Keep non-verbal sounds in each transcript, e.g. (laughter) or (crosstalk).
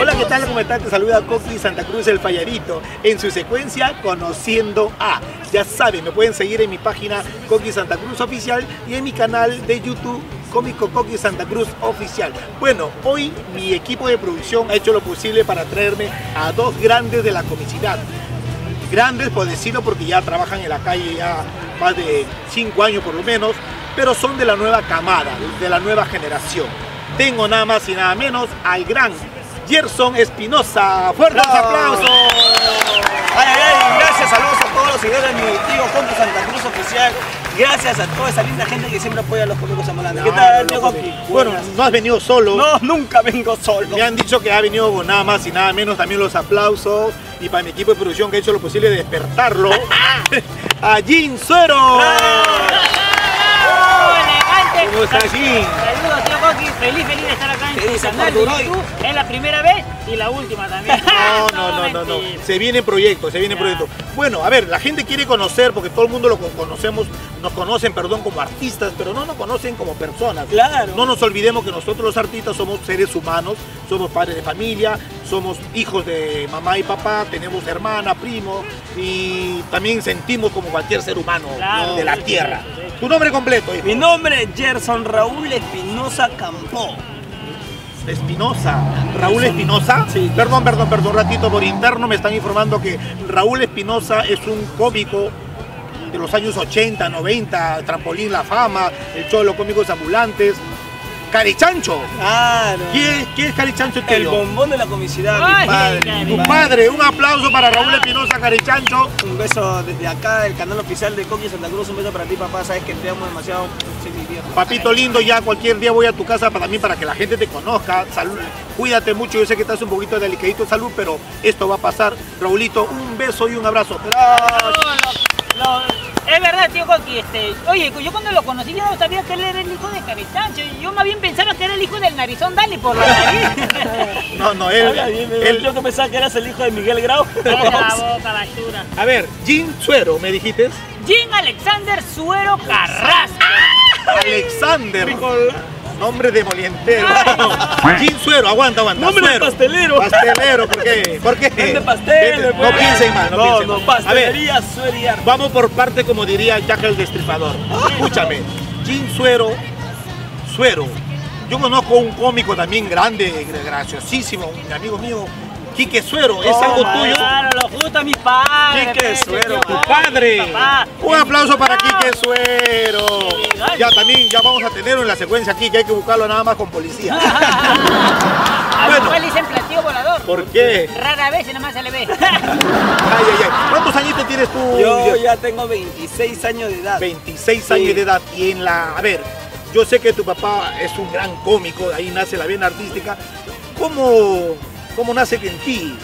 Hola, ¿qué tal? ¿Cómo están? Te saluda Coqui Santa Cruz el Fallarito en su secuencia Conociendo a. Ya saben, me pueden seguir en mi página Coqui Santa Cruz Oficial y en mi canal de YouTube Cómico Coqui Santa Cruz Oficial. Bueno, hoy mi equipo de producción ha hecho lo posible para traerme a dos grandes de la comicidad. Grandes, por decirlo, porque ya trabajan en la calle ya más de cinco años por lo menos, pero son de la nueva camada, de la nueva generación. Tengo nada más y nada menos al gran Gerson Espinosa. ¡Fuertes ¡Bravo! aplausos! Ay, ay, ay, gracias, saludos a todos los seguidores de mi tío Coqui Santa Cruz Oficial. Gracias a toda esa linda gente que siempre apoya a los cómicos ambulantes. ¿Qué tal, tío? Bueno, no has venido solo. No, nunca vengo solo. Me han dicho que ha venido con nada más y nada menos también los aplausos y para mi equipo de producción que ha hecho lo posible de despertarlo (laughs) a Jin Suero. elegante. ¿Cómo estás, Jin? Feliz, feliz de estar acá en. YouTube. Es la primera vez y la última también. (laughs) No, no, no, no, no. Se viene proyecto, se viene Ya. proyecto. Bueno, a ver, la gente quiere conocer, porque todo el mundo lo con- conocemos, nos conocen, perdón, como artistas, pero no nos conocen como personas. Claro. No nos olvidemos que nosotros los artistas somos seres humanos, somos padres de familia, somos hijos de mamá y papá, tenemos hermana, primo y también sentimos como cualquier ser humano Claro, de la sí, tierra. sí, sí. Tu nombre completo, hijo. Mi nombre es Gerson Raúl Espinosa Campó. Espinosa. Raúl Espinosa. Sí. Perdón, perdón, perdón, un ratito por interno me están informando que Raúl Espinosa es un cómico de los años 80, 90, Trampolín La Fama, el show de los cómicos ambulantes. Carichancho. Claro. ¿Quién, quién es Carichancho El bombón de la comicidad. Ay, mi padre. Tu padre, un aplauso para Raúl Espinosa Carichancho. Un beso desde acá, del canal oficial de Coqui Santa Cruz. Un beso para ti, papá. Sabes que te amo demasiado. Soy mi viejo. Papito lindo, ya cualquier día voy a tu casa para, también para que la gente te conozca. Salud, cuídate mucho, yo sé que estás un poquito delicadito de salud, pero esto va a pasar. Raulito, un beso y un abrazo. Es verdad, tío Coqui. Este, oye, yo cuando lo conocí yo no sabía que él era el hijo de Carichancho. Yo más bien pensaba que era el hijo del narizón Dali por la nariz. (laughs) No, no, él, Habla bien, él- Yo que pensaba que eras el hijo de Miguel Grau. (laughs) La boca, basura. A ver, Jim Suero, me dijiste. Jim Alexander Suero Carrasco. Alexander. Nombre de molientero. Jim Suero, aguanta, aguanta. De Suero. pastelero. Pastelero, ¿por qué? ¿Por qué? Vende pasteles, No piensen mal, no, No, piensen no, mal. A ver, pastelería Sueriar. vamos por parte, como diría Jack el Destripador. Escúchame, Jim Suero, Suero. Yo conozco un cómico también grande, graciosísimo, un amigo mío, Quique Suero. ¿Es algo tuyo? Claro, lo justo a mis padres. Quique Suero, Tu padre. papá. Un aplauso para Quique Suero. Ya también, ya vamos a tenerlo en la secuencia aquí, que hay que buscarlo nada más con policía. (laughs) Mi Bueno. le dicen platillo volador. ¿Por qué? Rara vez y nada más se le ve. (laughs) Ay, ay, ay. ¿Cuántos añitos tienes tú? Yo ya tengo 26 años de edad. 26 Sí. años de edad y en la... A ver, yo sé que tu papá es un gran cómico, ahí nace la vena artística. ¿Cómo, cómo nace en ti?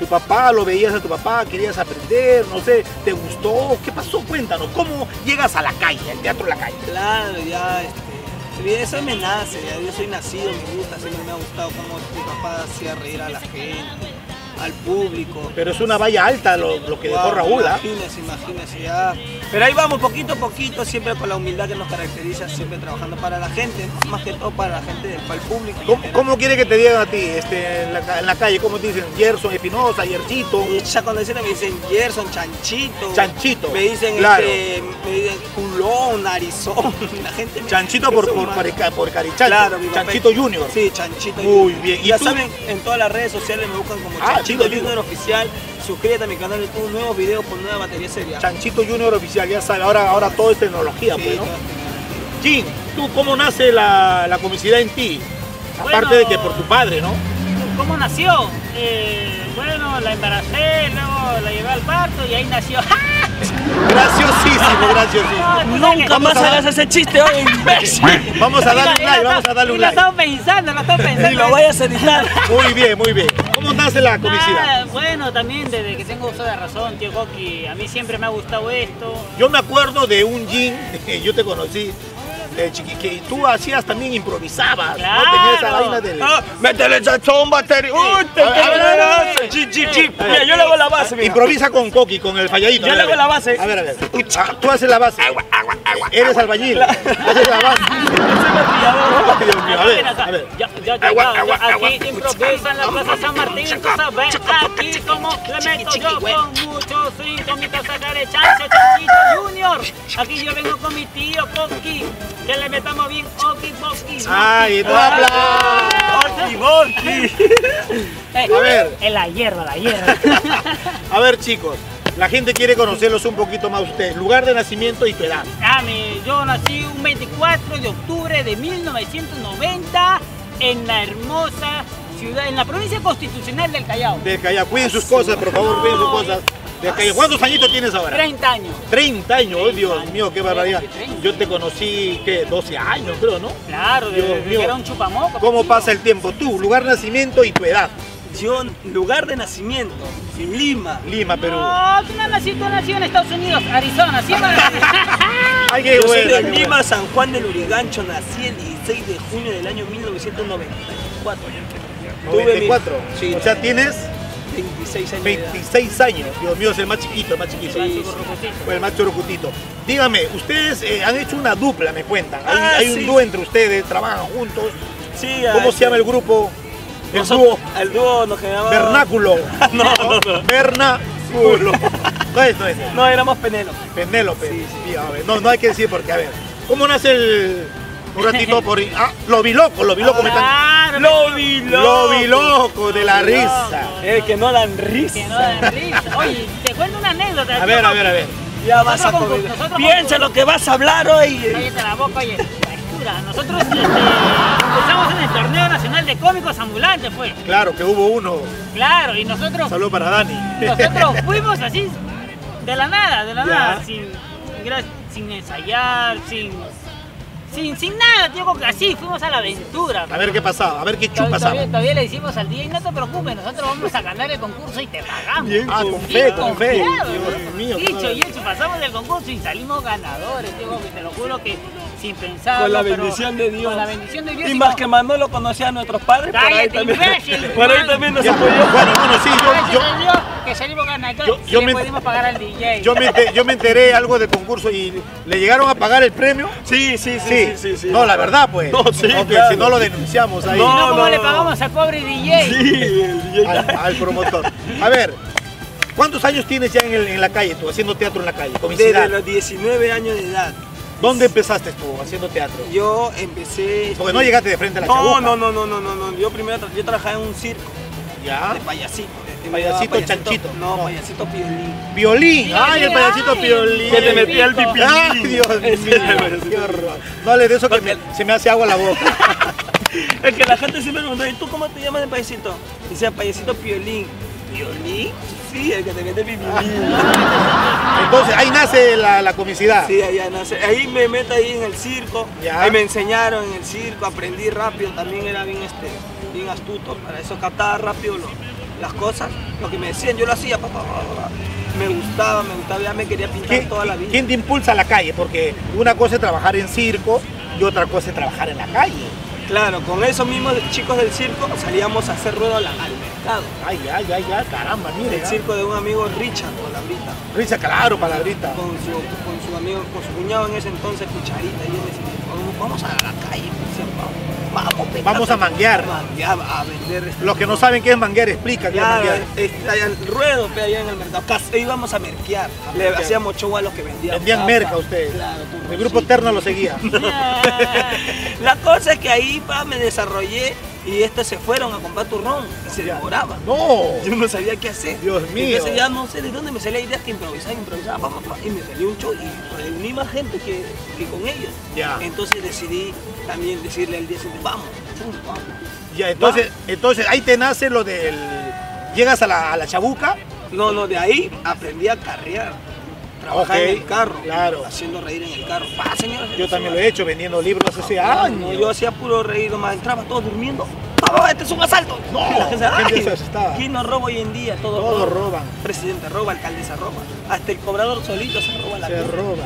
¿Tu papá lo veías a tu papá? ¿Querías aprender? No sé, ¿te gustó? ¿Qué pasó? Cuéntanos, ¿cómo llegas a la calle, al teatro de la calle? Claro, ya, este, eso me nace, ya, yo soy nacido, me gusta, siempre me ha gustado cómo mi papá hacía reír a la gente, al público. Pero es una valla alta lo, lo que dejó Wow, Raúl, ¿ah? Imagínese, imagínese, ya. Pero ahí vamos, poquito a poquito, siempre con la humildad que nos caracteriza, siempre trabajando para la gente, más que todo para la gente, para el público. ¿Cómo, cómo quiere que te digan a ti este, en, la, en la calle? ¿Cómo te dicen? Gerson, Espinosa, Yerchito, Y ya cuando dicen, me dicen Gerson, Chanchito. Chanchito. Me dicen, Claro. este, me dicen culón, narizón. (laughs) La gente me Chanchito por, por, por, por Carichancho, Claro, Chanchito Junior. Sí, Chanchito Muy Junior. bien. ¿Y Ya tú? saben, en todas las redes sociales me buscan como Ah, Chanchito dilo. Junior Oficial. Suscríbete a mi canal de YouTube, nuevos videos con nueva batería seria. Chanchito Junior oficial, ya sabe, ahora, ahora todo es tecnología, Sí, pues, ¿no? Jim, ¿tú cómo nace la, la comicidad en ti? Bueno. Aparte de que por tu padre, ¿no? ¿Cómo nació? Eh, bueno, la embaracé, luego la llevé al parto y ahí nació. (laughs) Graciosísimo, graciosísimo. Nunca más hagas ese chiste hoy, imbécil. Vamos a darle un like, vamos a darle un Lo like. estaba pensando, lo estaba pensando. Ni lo vayas a editar. Muy bien, muy bien. ¿Cómo nace la comicidad? Ah, bueno, también desde que tengo uso de razón, tío Coqui, a mí siempre me ha gustado esto. Yo me acuerdo de un Jim, (laughs) yo te conocí, de chiqui, que tú hacías también improvisabas, ¿no? Tenías esa Claro. vaina del... Ah, métele sazón, batería. Uy, te. Mira, yo le hago la base, mira. Improvisa con Coqui, con el falladito. Yo le hago la base. A ver, a ver. Tú haces la base. Eres albañil. Haces la base. A ver, a ver. Agua, agua, agua. Aquí improvisa en la Plaza San Martín, tú sabes. Aquí como le meto yo con mucho swing, con mi de chancho, chanchito junior. Aquí yo vengo con mi tío Coqui, que le metamos bien oki boki. Ay, no. Orki, Borki. Eh, A ver. En la hierba, la hierba. (laughs) A ver, chicos, la gente quiere conocerlos un poquito más ustedes. Lugar de nacimiento y tu edad. Ah, yo nací un 24 de octubre de 1990 en la hermosa ciudad, en la provincia constitucional del Callao. Del Callao. Cuiden sus cosas, por favor, cuiden sus cosas. ¿Cuántos añitos tienes ahora? 30 años. 30 años, oh, Dios mío, qué barbaridad. 30. Yo te conocí, ¿qué? 12 años, creo, ¿no? Claro, Dios mío. era un chupamoco. ¿Cómo pasa el tiempo? Tú, lugar de nacimiento y tu edad. Lugar de nacimiento, Lima. Lima, Perú. No, tú nací en Estados Unidos, Arizona, ¿sí? (laughs) Ay, qué Yo soy de qué Lima. San Juan del Urigancho, nací el 16 de junio del año 1994. Tuve mi- 94. Sí. O sea, tienes 26 años. de edad. 26 años. Dios mío, es el más chiquito, el más chiquito. Sí, Fue el más chorocutito. Dígame, ustedes eh, han hecho una dupla, me cuentan. Hay, Ah, hay un dúo entre ustedes, trabajan juntos. Sí, ¿Cómo ah, se llama el grupo? El dúo El dúo nos llamaba... Vernáculo. (laughs) No, no, no. (laughs) Vernáculo. (laughs) No es, no es. No, éramos Penélope. Penélope. Sí, Sí, a ver, no, no hay que decir porque, a ver. ¿Cómo nace el. Un ratito por. Ah, lo vi loco, lo vi loco. me están- Lo vi loco. Lo vi loco de la risa. Eh, que no dan risa. que no dan risa. Oye, te cuento una anécdota. A ver, a ver, a ver. Ya vas a Piensa con- lo que vas a hablar hoy. Cállate la boca, oye. Nosotros este, torneo nacional de cómicos ambulantes, pues. Claro que hubo uno. Claro, y nosotros, Saludos para Dani. nosotros (laughs) fuimos así, de la nada, de la Ya. nada, sin, sin ensayar, sin, sin, sin nada, tío, así, fuimos a la aventura. A ver qué pasaba, a ver qué chupas todavía, todavía le decimos al día y no te preocupes, nosotros vamos a ganar el concurso y te pagamos. Bien Ah, con confiado. fe, con fe. Confiado, Dios ¿no? mío. qué Dicho y hecho, pasamos del concurso y salimos ganadores, tío, que te lo juro que sin pensar. Con la bendición de Dios. Con la bendición de Dios. Y y más con- que Manolo conocía a nuestros padres, por ahí también, imbécil, (laughs) por ahí también nos apoyó. Bueno, bueno, sí, yo, Dios que salimos yo- yo le me- pudimos pagar al DJ. yo me, ente- yo me enteré algo del concurso y le llegaron a pagar el premio. Sí, sí, sí, sí, sí, sí. No, la verdad, pues. No, sí, Ok, claro. si no lo denunciamos ahí. no, No, ¿cómo no, le no. pagamos al pobre DJ? Sí, el DJ. al, al promotor. A ver, ¿cuántos años tienes ya en, el- en la calle tú, haciendo teatro en la calle? Desde los 19 años de edad. ¿Dónde empezaste tú haciendo teatro? Yo empecé. Porque no llegaste de frente a la No, chabuca. no, no, no, no, no, no. Yo primero tra- yo trabajaba en un circo Ya. de payasito. de- Payasito chanchito. No, No. payasito piolín. Violín. Sí, Ay, el payasito ay, violín. Que te metía el pipí. Ay, Dios mío. (laughs) Qué horror. No hables de eso que me- se me hace agua la boca. (laughs) Es que la gente siempre me pregunta, ¿y tú cómo te llamas de payasito? Dice payasito piolín. ¿Piolín? Sí, el que te mete el pipí. Entonces, ahí nace la, la comicidad. Sí, allá nace. Ahí me meto ahí en el circo. Ya. Ahí me enseñaron en el circo, aprendí rápido. También era bien, este, bien astuto. Para eso captaba rápido lo- las cosas. Lo que me decían, yo lo hacía. pa, pa, pa, pa. Me gustaba, me gustaba, ya me quería pintar ¿Quién, toda la vida. quién te impulsa a la calle? Porque una cosa es trabajar en circo y otra cosa es trabajar en la calle. Claro, con esos mismos chicos del circo salíamos a hacer ruedo al, al Ay, ay, ay, ay, caramba, mire. El circo de un amigo Richard Colabrita. Risa, claro, palabrita. Con su, con su amigo, con su cuñado en ese entonces, Cucharita, y él decía, vamos, a la calle, vamos, vamos, a manguear. a manguear, a vender. este- Los que no saben qué es manguear, explica qué es manguear. allá el ruedo pe, allá en el mercado. Cas- íbamos a merquear. A Le merquear. hacíamos show a los que vendían. Vendían papa. merca ustedes. Claro. El grupo Terno lo seguía. (laughs) La cosa es que ahí pa, me desarrollé y estos se fueron a comprar turrón y se Ya. demoraban. No. Yo no sabía qué hacer. Dios mío. Entonces ya no sé de dónde me salía idea que improvisar, improvisar, pa, pa, pa, y me salió un show y reuní más gente que, que con ellos. Ya. Entonces decidí también decirle al día siguiente, vamos, vamos. Ya, entonces, entonces ahí te nace lo del. Llegas a la, a la chabuca. No, no, de ahí aprendí a carrear. Trabajar en el carro. claro. Haciendo reír en el carro. Pa, señora, Yo también lo he hecho vendiendo libros hace años. No, yo hacía puro reír nomás, entraba todos durmiendo. ¡Papá, este es un asalto! No, la gente, la gente "Ay, se asustaba. ¿Quién no roba hoy en día? Todos, Todos roban. Presidente roba, alcaldesa roba. Hasta el cobrador solito se roba la Se cosa. roba.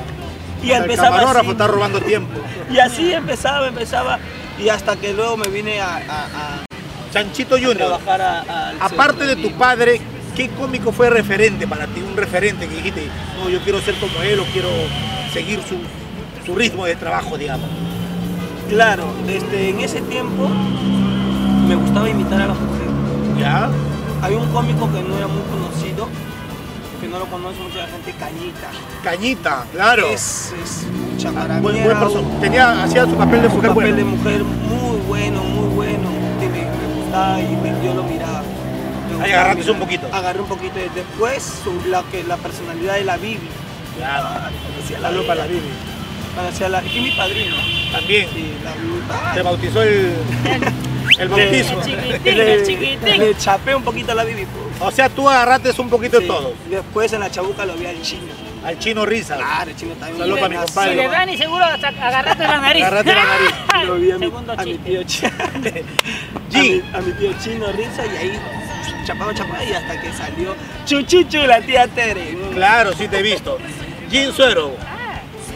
Y el empezaba así. está robando tiempo. Y así empezaba, empezaba. Y hasta que luego me vine a, a- Chanchito a Junior, trabajar a- aparte de tu padre, ¿qué cómico fue referente para ti? Un referente que dijiste, no, yo quiero ser como él o quiero seguir su, su ritmo de trabajo, digamos. Claro, este, en ese tiempo me gustaba imitar a las mujeres. ¿Ya? Había un cómico que no era muy conocido, que no lo conoce mucha gente, Cañita. Cañita, claro. Es, es mucha Buen, mí buen persona. un- Tenía, hacía su papel de mujer papel bueno. de mujer muy bueno, muy bueno. me, me gustaba y me- yo lo miraba. Gustaba agarraste un poquito. Agarré un poquito. y Después, la, que, la personalidad de la Bibi. Claro. Conocía la Saludos para la Bibi. Bibi. Conocía la, y mi padrino. También. Sí, la Bibi. Te bautizó el, (laughs) el bautismo. Chiquitín, Le, chiquitín. le chapé un poquito a la Bibi. pues. O sea, tú agarraste un poquito de todo. Después en la chabuca lo vi al chino. Al chino risa. Claro, el chino también. Saludos para mi buenazo. compadre. Si le dan y seguro hasta agarrate la nariz. Agarrate la nariz. (laughs) Lo vi a mi, Segundo a mi tío chino. a, mi, a mi tío chino risa y ahí chapaba, chapaba y hasta que salió Chuchuchu y la tía Tere. Claro, sí te he visto. Jim Suero,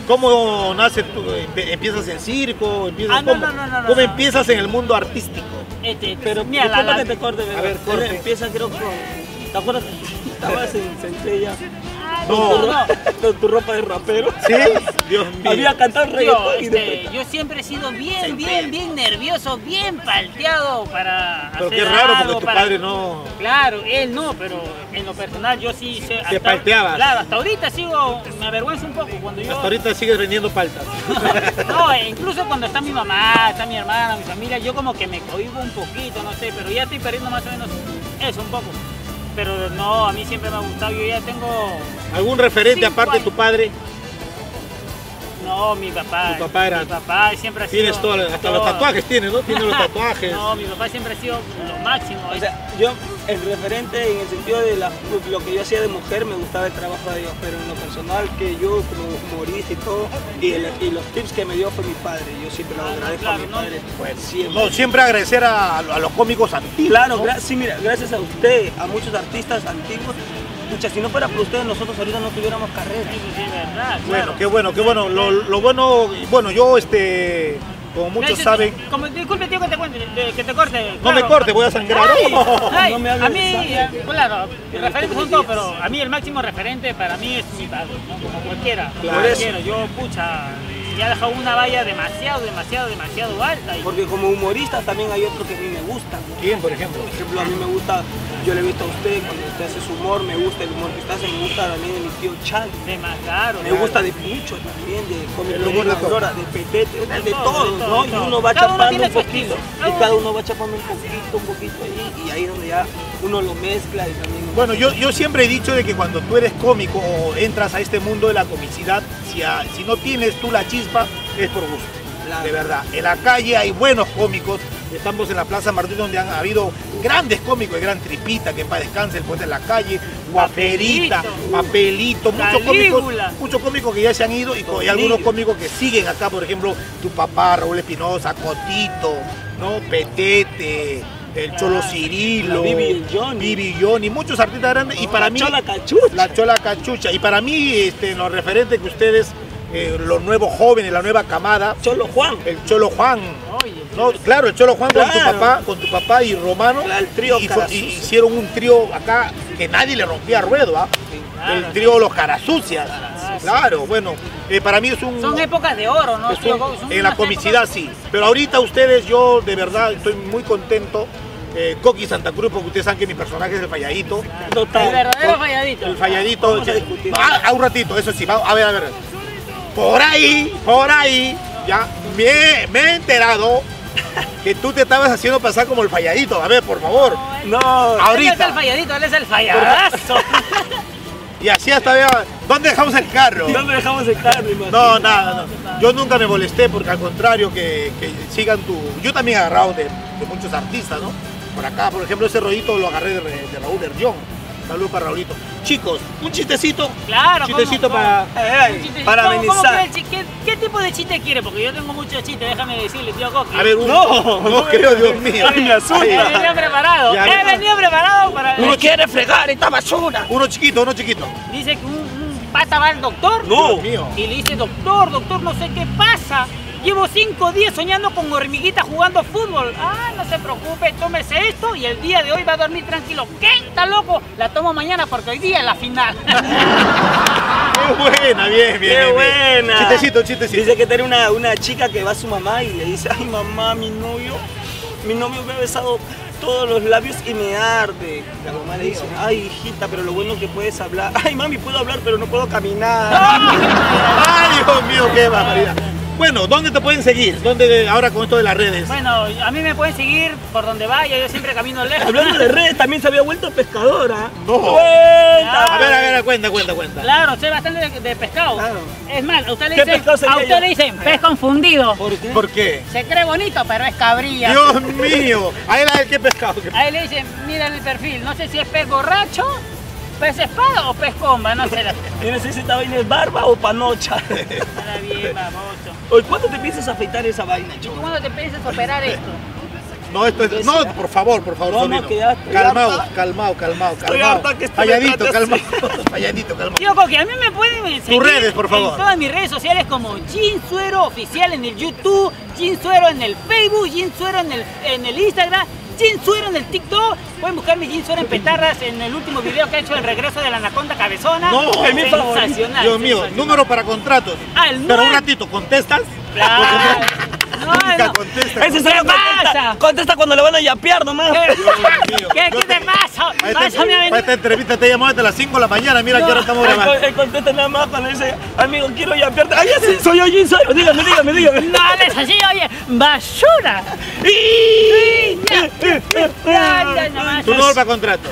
¿cómo nace tú? ¿Empiezas en circo? ¿Empiezas, Ah, no, cómo, no, no, no, ¿Cómo no. empiezas en el mundo artístico? Este, Pero mira, la, disculpa la- que te corte, bebé. A ver, corte. Él Empieza creo con... ¿Te acuerdas? (laughs) Estabas en Centella No. no, no. con tu ropa de rapero. ¿Sí? Dios mío. Había cantado reggaetón este, yo siempre he sido bien, bien, bien nervioso, bien palteado para Pero hacer qué raro algo, porque tu para- padre no... Claro, él no, pero en lo personal yo sí sé. Te palteabas. Claro, hasta ahorita sigo, me avergüenza un poco cuando yo. Hasta ahorita sigues vendiendo paltas. (laughs) No, incluso cuando está mi mamá, está mi hermana, mi familia, yo como que me cohibo un poquito, no sé, pero ya estoy perdiendo más o menos eso un poco. Pero no, a mí siempre me ha gustado, yo ya tengo. ¿Algún referente aparte de tu padre? No, mi papá. Tu papá era- Mi papá siempre ha sido. Tienes todo, hasta los tatuajes tienes, ¿no? Tienes los (laughs) tatuajes. No, mi papá siempre ha sido lo máximo. O sea, yo, el referente en el sentido de la- lo que yo hacía de mujer, me gustaba el trabajo de Dios, pero en lo personal, que yo como humorista y todo, y, el- y los tips que me dio fue mi padre. Yo siempre lo Ah, agradezco claro, a mi no. padre. Bueno, siempre. no, siempre agradecer a, a los cómicos antiguos. Claro, ¿no? gra- sí, mira, gracias a usted, a muchos artistas antiguos. Pucha, si no fuera por ustedes, nosotros ahorita no tuviéramos carrera. Eso sí es verdad. Bueno, claro. qué bueno, qué bueno. Lo, lo bueno, bueno, yo, este, como muchos saben, Como, disculpe, tío, que te, cuente, de- que te corte. no me corte, voy a sangrar. Ay, (laughs) ay, No me a mí, eh, claro, referentes son todos, pero a mí el máximo referente para mí es mi padre, ¿no? como cualquiera. como Claro. cualquiera. Yo, pucha, ya he dejado una valla demasiado, demasiado, demasiado alta. Y, Porque como humorista también hay otro que a mí me gusta. ¿Quién, por ejemplo? Por ejemplo, a mí me gusta, yo le he visto a usted cuando usted hace su humor, me gusta el humor que usted hace, me gusta también de mi tío Chan. de más claro. Me gusta de mucho también, de El humor de. Aurora, de Petete, de, De de todo, todos, de todo, ¿no? de Y uno va chapando un poquito, y uno- cada uno va chapando un poquito, un poquito ahí, y ahí es donde ya uno lo mezcla y también... Bueno, yo, yo siempre he dicho de que cuando tú eres cómico o entras a este mundo de la comicidad, si, a- si no tienes tú la chispa, es por gusto. Claro. De verdad. En la calle hay buenos cómicos. Estamos en la Plaza Martín donde han habido grandes cómicos, el gran Tripita, que para descanse, el en la calle, Guaperita, Papelito, muchos cómicos, muchos cómicos que ya se han ido y, algunos cómicos que siguen acá, por ejemplo, tu papá, Raúl Espinosa, Cotito, ¿no? Petete, el Cholo Cirilo, Bibi y el Johnny. Muchos artistas grandes y para La mí Chola Cachucha. la Chola Cachucha y para mí este, lo referente que ustedes eh, los nuevos jóvenes, la nueva camada, Cholo Juan. el Cholo Juan. Oye, No, claro, el Cholo Juan con tu papá, con tu papá y Romano. Claro, el trío y, hicieron un trío acá que nadie le rompía ruedo, ¿ah? Claro, el trío Los Carasucias. Cara Claro, bueno, eh, para mí es un... Son épocas de oro, ¿no? un- Son en la comicidad épocas- sí. Pero ahorita ustedes, yo de verdad estoy muy contento. Eh, Coqui Santa Cruz, porque ustedes saben que mi personaje es el falladito. Total. El verdadero falladito. El falladito. Vamos a. Ah, a un ratito, eso sí. va- A ver, a ver. Por ahí, por ahí, ya me, me he enterado que tú te estabas haciendo pasar como el falladito. A ver, por favor. No, Él es Ahorita. el falladito, él es el falladazo. (laughs) Y así hasta vea. ¿Dónde dejamos el carro? ¿dónde dejamos el carro? No, nada, no. Yo nunca me molesté porque al contrario que, que sigan tu. Yo también he agarrado de, de muchos artistas, ¿no? Por acá, por ejemplo, ese rollito lo agarré de, de Raúl. Saludos para Raulito. Chicos, un chistecito. Claro, chistecito ¿cómo, para. Ay, Un chiste- para ¿cómo- cómo amenizar. ¿qué, qué tipo de chiste quiere? Porque yo tengo muchos chistes, déjame decirle, tío Coqui. A ver, un. No, (laughs) no creo, Dios mío. Ay, me asusta. He venido preparado, Ya, he venido preparado para... Uno quiere fregar esta basura. Uno chiquito, uno chiquito. Dice que un, un pata va al doctor No. Dios mío. y le dice, doctor, doctor, no sé qué pasa. Llevo cinco días soñando con hormiguitas jugando fútbol. Ah, no se preocupe, tómese esto y el día de hoy va a dormir tranquilo. ¿Qué? ¿Está loco? La tomo mañana porque hoy día es la final. (laughs) ¡Qué buena, bien, bien. Qué bien, bien. buena. Chistecito, chistecito. Dice que tiene una, una chica que va a su mamá y le dice, ay mamá, mi novio, mi novio me ha besado todos los labios y me arde. La mamá le dice, ay hijita, pero lo bueno es que puedes hablar. Ay mami, puedo hablar, pero no puedo caminar. (laughs) Ay, Dios mío, qué barbaridad. Bueno, ¿dónde te pueden seguir? ¿Dónde ahora con esto de las redes? Bueno, a mí me pueden seguir por donde vaya, yo siempre camino lejos. Hablando de redes, también se había vuelto pescadora. No. Cuenta. A ver, a ver, cuenta, cuenta, cuenta. Claro, sé bastante de, de pescado. Claro. Es más, a usted le ¿Qué dicen, a usted le dicen pez confundido. ¿Por qué? ¿Por qué? Se cree bonito, pero es cabrilla. Dios mío. Ahí la qué pescado. A él le dicen, mira en el perfil, no sé si es pez borracho, pez espada o pez comba, no sé. (laughs) Yo no sé si esta vaina es barba o panocha. Está bien, baboso. Oye, ¿cuándo te piensas afeitar esa vaina, ¿Y tú chico? cuándo te piensas operar esto? No, esto es. No, por favor, por favor, No, no, Calmado, calmado, calmado, calmado. trate calmado. Falladito, (laughs) calmado. Tío Coqui, a mí me pueden seguir redes, por favor. en todas mis redes sociales como Gin Suero Oficial en el YouTube, Gin Suero en el Facebook, Gin Suero en el, en el Instagram, Gin Suero en el TikTok. Pueden buscarme Gin Suero en Petarras en el último video que he hecho el regreso de la Anaconda Cabezona. No, es mi favorito. Sensacional, Dios mío, número para contratos. Ah, el Pero un ratito, ¿contestas? Claro. No, Nunca no. contesta. Ese ¿Qué solo contesta, pasa? contesta cuando le van a yapear nomás. ¿Qué, Dios mío. ¿Qué, qué te pasa? Para esta, Pásame a esta entrevista te llamó desde las 5 de la mañana. Mira que ahora estamos grabando. él contesta nada más cuando dice, amigo, quiero yapearte. Ay, sé, soy yo, Jin Suero. Dígame, dígame, dígame. No hables así, oye, basura. Y- número para contrato.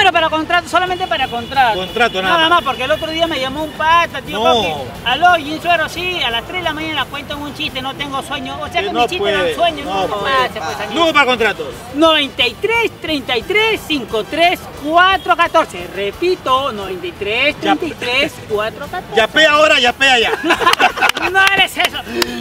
Número para contrato, solamente para contrato. Contrato, nada Nada más. porque el otro día me llamó un pata, tío No. Coqui. Aló, Ginsuero, sí, a las 3 de la mañana cuento un chiste, no tengo sueño. O sea Que que no mi chiste era un sueño, no no, pasa, pues, amigo. Número para contratos. 93 33 53 414. Repito, 93 Ya. 33 414. Yapea ahora, yapea ya. (laughs) No eres eso.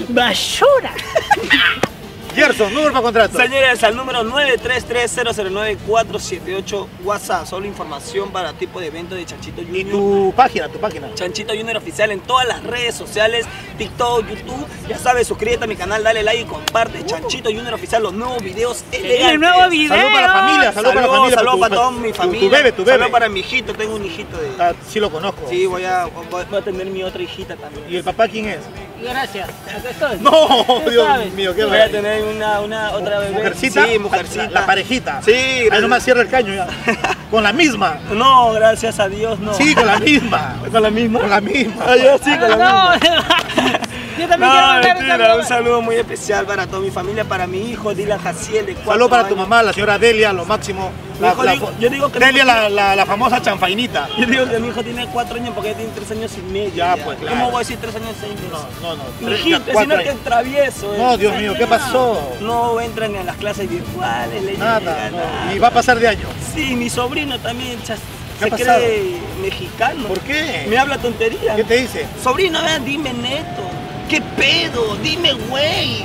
Basura. (laughs) Gerson, número para contratos. Señores, al número 933-009-478 WhatsApp, solo información para tipo de evento de Chanchito Y Junior. tu página, tu página. Chanchito Junior Oficial en todas las redes sociales, TikTok, YouTube. Ya sabes, suscríbete a mi canal, dale like y comparte. Chanchito Junior Oficial, los nuevos videos elegantes. el nuevo video. Saludos para la familia, saludos para la familia. Saludos tu- para toda tu- mi tu- familia. Tu bebé, tu bebé. Saludos para mi hijito, tengo un hijito de... Ah, sí lo conozco. Sí, voy a, voy a tener mi otra hijita también. ¿Y el papá quién es? Gracias. Acá estoy. No, Dios sabes. mío, qué Voy a tener una, una otra bebé. ¿Mujercita? Sí, mujercita. La, la parejita. Sí, Ahí gracias. nomás cierra el caño ya. (laughs) Con la misma. No, gracias a Dios, no. Sí, con la misma. (laughs) ¿Con la misma? Con la misma. Ah, yo sí, con la misma. No, (laughs) Yo también quiero No, un saludo. un saludo muy especial para toda mi familia, para mi hijo Dylan Jaciel de cuatro Saludos para tu mamá, la señora Delia, lo máximo. Hijo yo digo que Delia, la, la, la famosa chanfainita. Yo digo que mi hijo tiene cuatro años porque tiene tres años y medio. Ya, pues, claro. ¿Cómo voy a decir tres años y seis meses? No, no, no. Hijito, sino que años. es travieso. No, eh. Dios mío, ¿qué pasó? No entra ni a las clases virtuales, le Nada, llega no. nada. Y va a pasar de año. Sí, mi sobrino también chas- ¿Qué se pasado? cree mexicano. ¿Por qué? Me habla tontería. ¿Qué te dice? Sobrino, vean, dime neto. ¿Qué pedo? Dime, güey.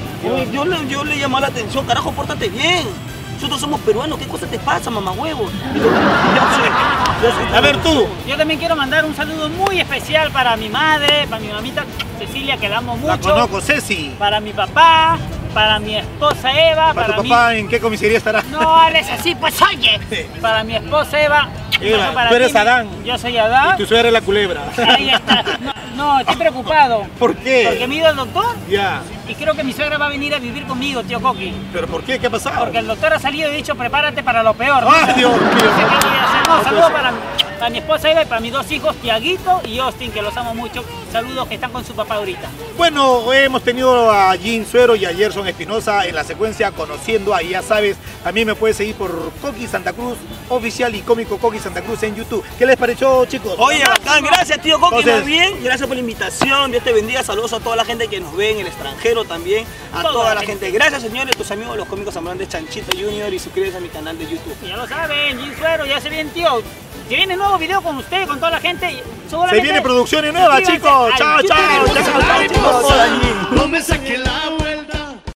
Yo le, yo le llamé la atención, carajo, pórtate bien. Nosotros somos peruanos, ¿qué cosa te pasa, mamá huevo? (laughs) Y. A ver tú. Yo también quiero mandar un saludo muy especial para mi madre, para mi mamita Cecilia, que la amo La mucho. conozco, Ceci. Para mi papá, para mi esposa Eva, ¿Para para, tu papá en qué comisaría estará? No hables así, pues oye. Para mi esposa Eva. Eva, para tú eres Adán. Yo soy Y Adán. tu suegra es la culebra. Ahí está. No, no, estoy preocupado. (laughs) ¿Por qué? Porque me he ido al doctor Ya. y creo que mi suegra va a venir a vivir conmigo, tío Coqui. ¿Pero por qué? ¿Qué ha pasado? Porque el doctor ha salido y ha dicho, prepárate para lo peor. ¡Ay, Dios mío! No a saludos para, para mi esposa Eva y para mis dos hijos, Tiaguito y Austin, que los amo mucho. Saludos que están con su papá ahorita. Bueno, hemos tenido a Jean Suero y a Gerson Espinosa en la secuencia Conociendo. Ahí ya sabes, también me puedes seguir por Coqui Santa Cruz Oficial y Cómico Coqui Santa Cruz en YouTube. ¿Qué les pareció, chicos? Oye, bacán, gracias tío Coqui, Entonces- más bien, gracias por la invitación, Dios te bendiga, saludos a toda la gente que nos ve en el extranjero también, a Toda toda la gente. gente. Gracias señores, tus amigos los cómicos ambulantes Chanchito Junior y suscríbete a mi canal de YouTube. Ya lo saben, Jim Suero, ya se viene, tío. Se viene nuevo video con usted, con toda la gente. Se viene producciones nuevas, chicos. Chao, chao, chao, chao, chicos. No me saque la vuelta.